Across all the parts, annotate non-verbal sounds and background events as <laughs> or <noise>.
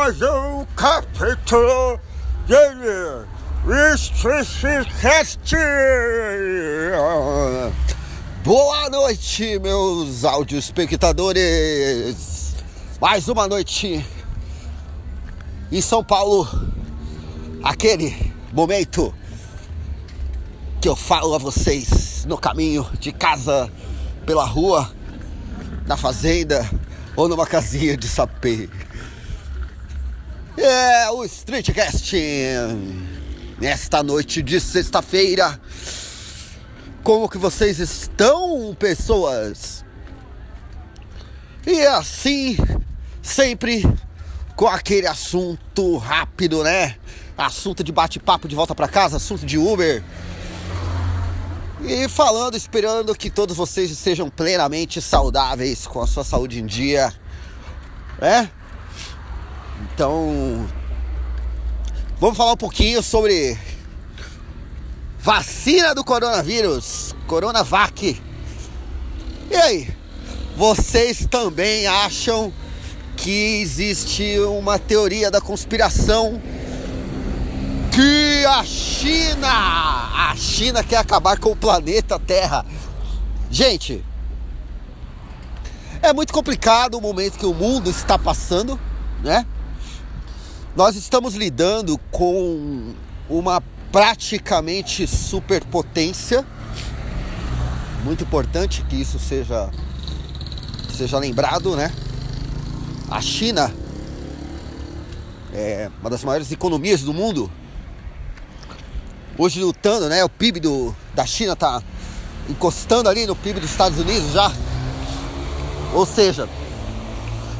mais um. Boa noite, meus espectadores. Mais uma noite em São Paulo. Aquele momento que eu falo a vocês no caminho de casa, pela rua, na fazenda ou numa casinha de sapê. É o Streetcast nesta noite de sexta-feira. Como que vocês estão, pessoas? E assim, sempre com aquele assunto rápido, né? Assunto de bate-papo de volta para casa, assunto de Uber. E falando, esperando que todos vocês estejam plenamente saudáveis, com a sua saúde em dia, né? Então, vamos falar um pouquinho sobre vacina do coronavírus, Coronavac. E aí, vocês também acham que existe uma teoria da conspiração que a China, a China quer acabar com o planeta Terra. Gente, é muito complicado o momento que o mundo está passando, né? Nós estamos lidando com uma praticamente superpotência. Muito importante que isso seja seja lembrado, né? A China é uma das maiores economias do mundo hoje lutando, né? O PIB do, da China tá encostando ali no PIB dos Estados Unidos já. Ou seja,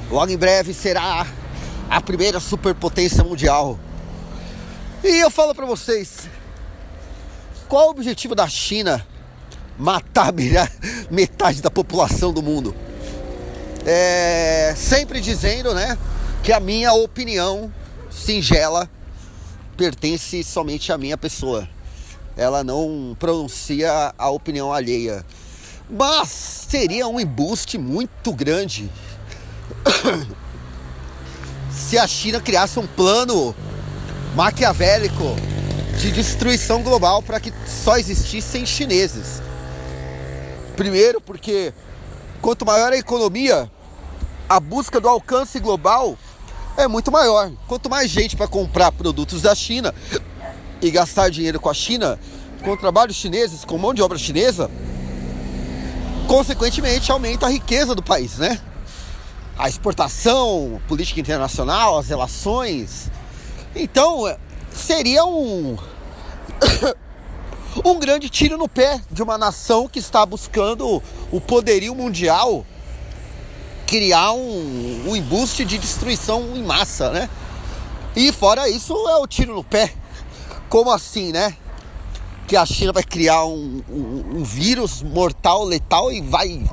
logo em breve será a primeira superpotência mundial. E eu falo para vocês, qual o objetivo da China matar <laughs> metade da população do mundo? É, sempre dizendo, né, que a minha opinião singela pertence somente à minha pessoa. Ela não pronuncia a opinião alheia. Mas seria um embuste muito grande se a China criasse um plano maquiavélico de destruição global para que só existissem chineses. Primeiro, porque quanto maior a economia, a busca do alcance global é muito maior. Quanto mais gente para comprar produtos da China e gastar dinheiro com a China, com trabalhos chineses, com mão de obra chinesa, consequentemente aumenta a riqueza do país, né? A exportação, política internacional, as relações. Então, seria um <coughs> um grande tiro no pé de uma nação que está buscando o poderio mundial criar um, um embuste de destruição em massa, né? E fora isso é o tiro no pé. Como assim, né? Que a China vai criar um, um, um vírus mortal, letal e vai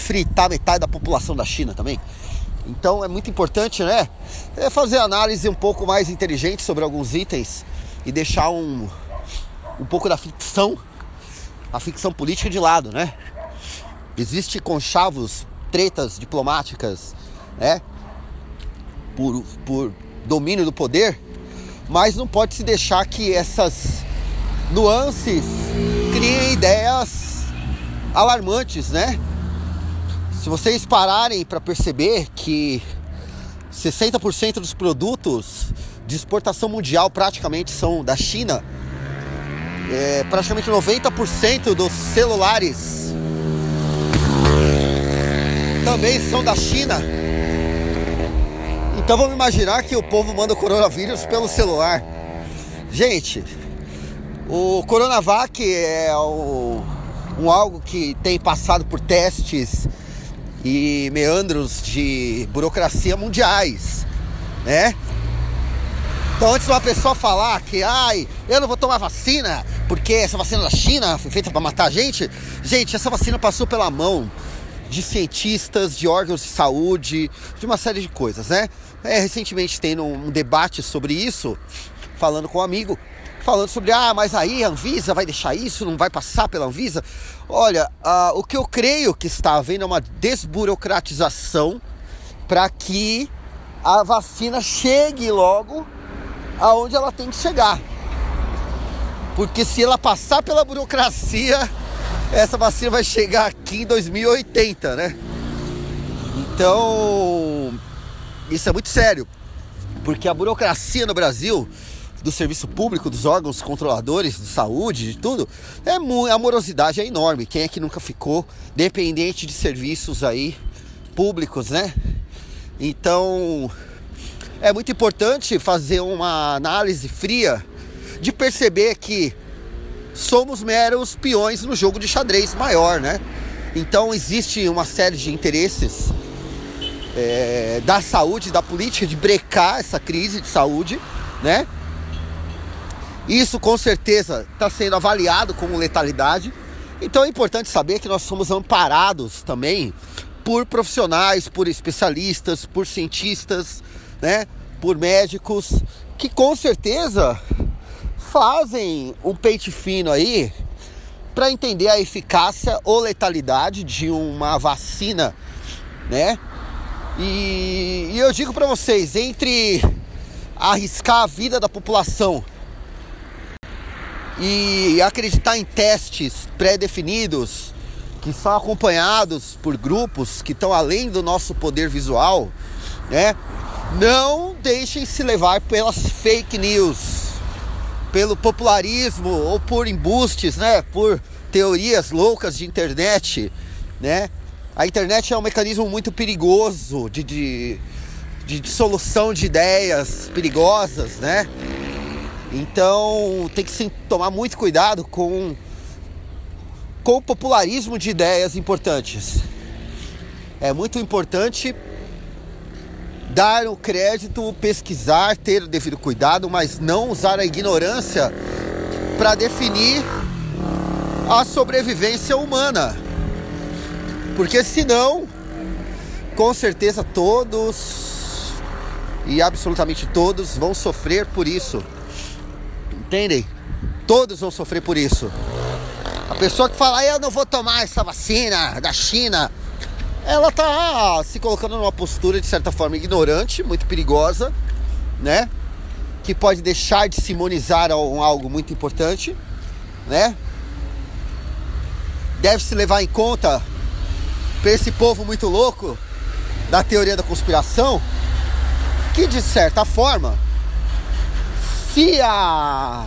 fritar metade da população da China também. Então é muito importante, né? É fazer análise um pouco mais inteligente sobre alguns itens e deixar um, um pouco da ficção, a ficção política de lado, né? Existe conchavos tretas diplomáticas, né? Por, por domínio do poder, mas não pode se deixar que essas nuances criem ideias alarmantes, né? Se vocês pararem para perceber que 60% dos produtos de exportação mundial praticamente são da China, é, praticamente 90% dos celulares também são da China. Então vamos imaginar que o povo manda o coronavírus pelo celular. Gente, o Coronavac é o, um algo que tem passado por testes e meandros de burocracia mundiais, né? Então antes de uma pessoa falar que, ai, eu não vou tomar vacina porque essa vacina da China foi feita para matar a gente, gente, essa vacina passou pela mão de cientistas, de órgãos de saúde, de uma série de coisas, né? É, recentemente tendo um debate sobre isso, falando com um amigo, falando sobre, ah, mas aí a Anvisa vai deixar isso, não vai passar pela Anvisa. Olha, uh, o que eu creio que está havendo é uma desburocratização para que a vacina chegue logo aonde ela tem que chegar. Porque se ela passar pela burocracia, essa vacina vai chegar aqui em 2080, né? Então, isso é muito sério, porque a burocracia no Brasil do serviço público, dos órgãos controladores de saúde, de tudo, é a morosidade é enorme. Quem é que nunca ficou dependente de serviços aí públicos, né? Então, é muito importante fazer uma análise fria de perceber que somos meros peões no jogo de xadrez maior, né? Então existe uma série de interesses é, da saúde, da política de brecar essa crise de saúde, né? Isso com certeza está sendo avaliado como letalidade. Então é importante saber que nós somos amparados também por profissionais, por especialistas, por cientistas, né? Por médicos que com certeza fazem um peito fino aí para entender a eficácia ou letalidade de uma vacina, né? E, e eu digo para vocês, entre arriscar a vida da população e acreditar em testes pré-definidos que são acompanhados por grupos que estão além do nosso poder visual, né? Não deixem se levar pelas fake news, pelo popularismo ou por embustes, né? Por teorias loucas de internet, né? A internet é um mecanismo muito perigoso de, de, de dissolução de ideias perigosas, né? Então tem que sim, tomar muito cuidado com, com o popularismo de ideias importantes. É muito importante dar o crédito, pesquisar, ter o devido cuidado, mas não usar a ignorância para definir a sobrevivência humana. Porque senão, com certeza todos e absolutamente todos vão sofrer por isso. Entendem? Todos vão sofrer por isso. A pessoa que fala, eu não vou tomar essa vacina da China, ela tá se colocando numa postura de certa forma ignorante, muito perigosa, né? Que pode deixar de se imunizar a algo muito importante, né? Deve se levar em conta para esse povo muito louco da teoria da conspiração, que de certa forma se a,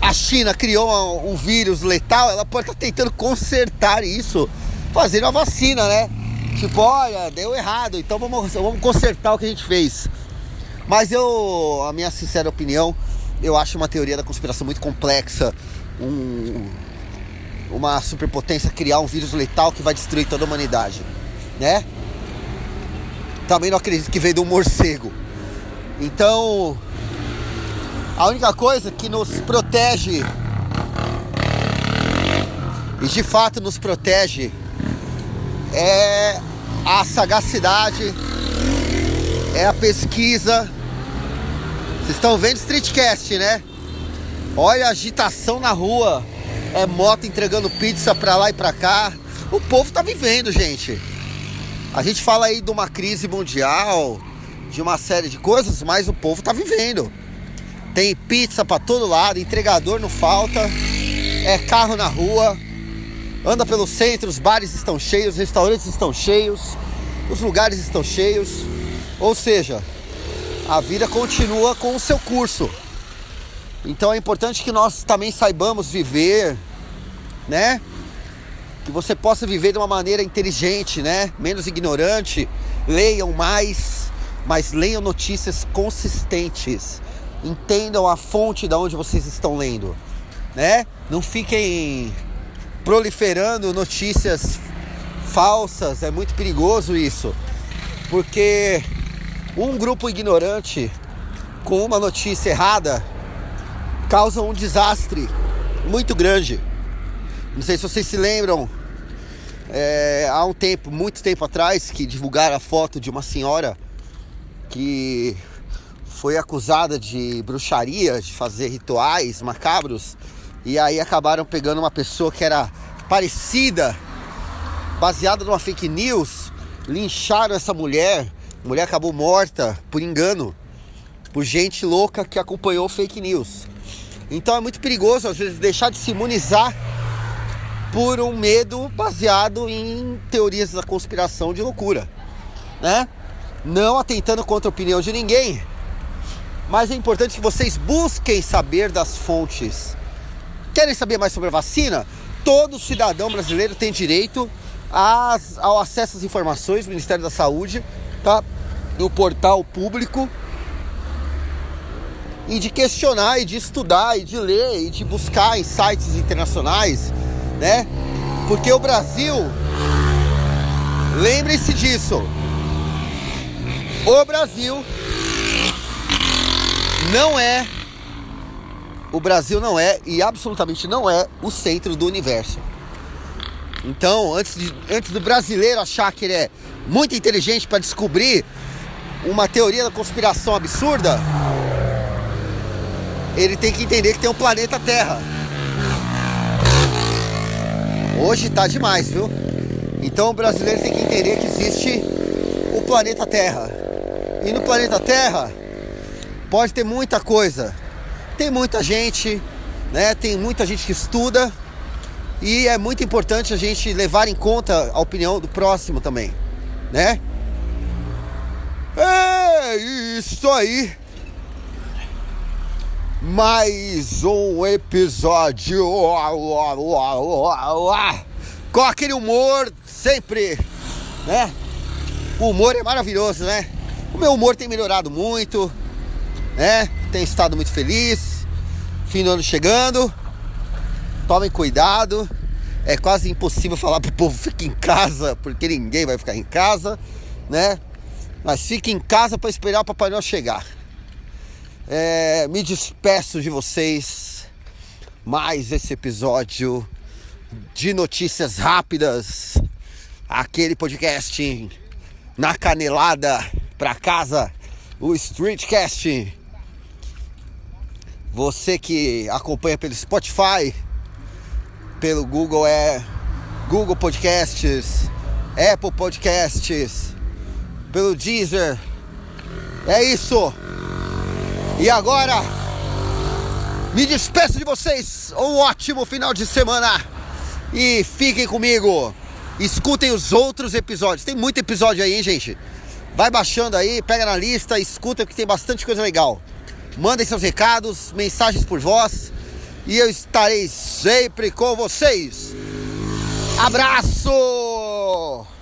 a China criou um, um vírus letal, ela pode estar tá tentando consertar isso, fazendo a vacina, né? Tipo, olha, deu errado, então vamos, vamos consertar o que a gente fez. Mas eu, a minha sincera opinião, eu acho uma teoria da conspiração muito complexa. Um, uma superpotência criar um vírus letal que vai destruir toda a humanidade, né? Também não acredito que veio do morcego. Então, a única coisa que nos protege e de fato nos protege é a sagacidade, é a pesquisa. Vocês estão vendo Streetcast, né? Olha a agitação na rua. É moto entregando pizza pra lá e pra cá. O povo tá vivendo, gente. A gente fala aí de uma crise mundial, de uma série de coisas, mas o povo tá vivendo. Tem pizza para todo lado, entregador não falta, é carro na rua, anda pelo centro, os bares estão cheios, os restaurantes estão cheios, os lugares estão cheios. Ou seja, a vida continua com o seu curso. Então é importante que nós também saibamos viver, né? Que você possa viver de uma maneira inteligente, né? Menos ignorante. Leiam mais, mas leiam notícias consistentes. Entendam a fonte de onde vocês estão lendo, né? Não fiquem proliferando notícias falsas, é muito perigoso isso. Porque um grupo ignorante com uma notícia errada causa um desastre muito grande. Não sei se vocês se lembram, é, há um tempo, muito tempo atrás, que divulgaram a foto de uma senhora que foi acusada de bruxaria, de fazer rituais macabros, e aí acabaram pegando uma pessoa que era parecida, baseada numa fake news, lincharam essa mulher, A mulher acabou morta por engano, por gente louca que acompanhou fake news. Então é muito perigoso às vezes deixar de se imunizar por um medo baseado em teorias da conspiração de loucura, né? Não atentando contra a opinião de ninguém, mas é importante que vocês busquem saber das fontes. Querem saber mais sobre a vacina? Todo cidadão brasileiro tem direito às, ao acesso às informações do Ministério da Saúde, tá? No portal público e de questionar e de estudar e de ler e de buscar em sites internacionais, né? Porque o Brasil, lembre-se disso, o Brasil não é, o Brasil não é e absolutamente não é o centro do universo. Então, antes, de, antes do brasileiro achar que ele é muito inteligente para descobrir uma teoria da conspiração absurda, ele tem que entender que tem um planeta Terra. Hoje tá demais, viu? Então o brasileiro tem que entender que existe o planeta Terra. E no planeta Terra pode ter muita coisa. Tem muita gente, né? Tem muita gente que estuda e é muito importante a gente levar em conta a opinião do próximo também, né? É isso aí mais um episódio com aquele humor sempre, né? O humor é maravilhoso, né? O meu humor tem melhorado muito, né? Tenho estado muito feliz. Fim do ano chegando. Tomem cuidado. É quase impossível falar pro povo fique em casa, porque ninguém vai ficar em casa, né? Mas fique em casa para esperar o Papai Noel chegar. É, me despeço de vocês. Mais esse episódio de notícias rápidas. Aquele podcast na canelada pra casa. O Streetcast. Você que acompanha pelo Spotify, pelo Google é Google Podcasts, Apple Podcasts, pelo Deezer. É isso. E agora, me despeço de vocês. Um ótimo final de semana. E fiquem comigo. Escutem os outros episódios. Tem muito episódio aí, hein, gente? Vai baixando aí, pega na lista, escuta que tem bastante coisa legal. Mandem seus recados, mensagens por voz. E eu estarei sempre com vocês. Abraço!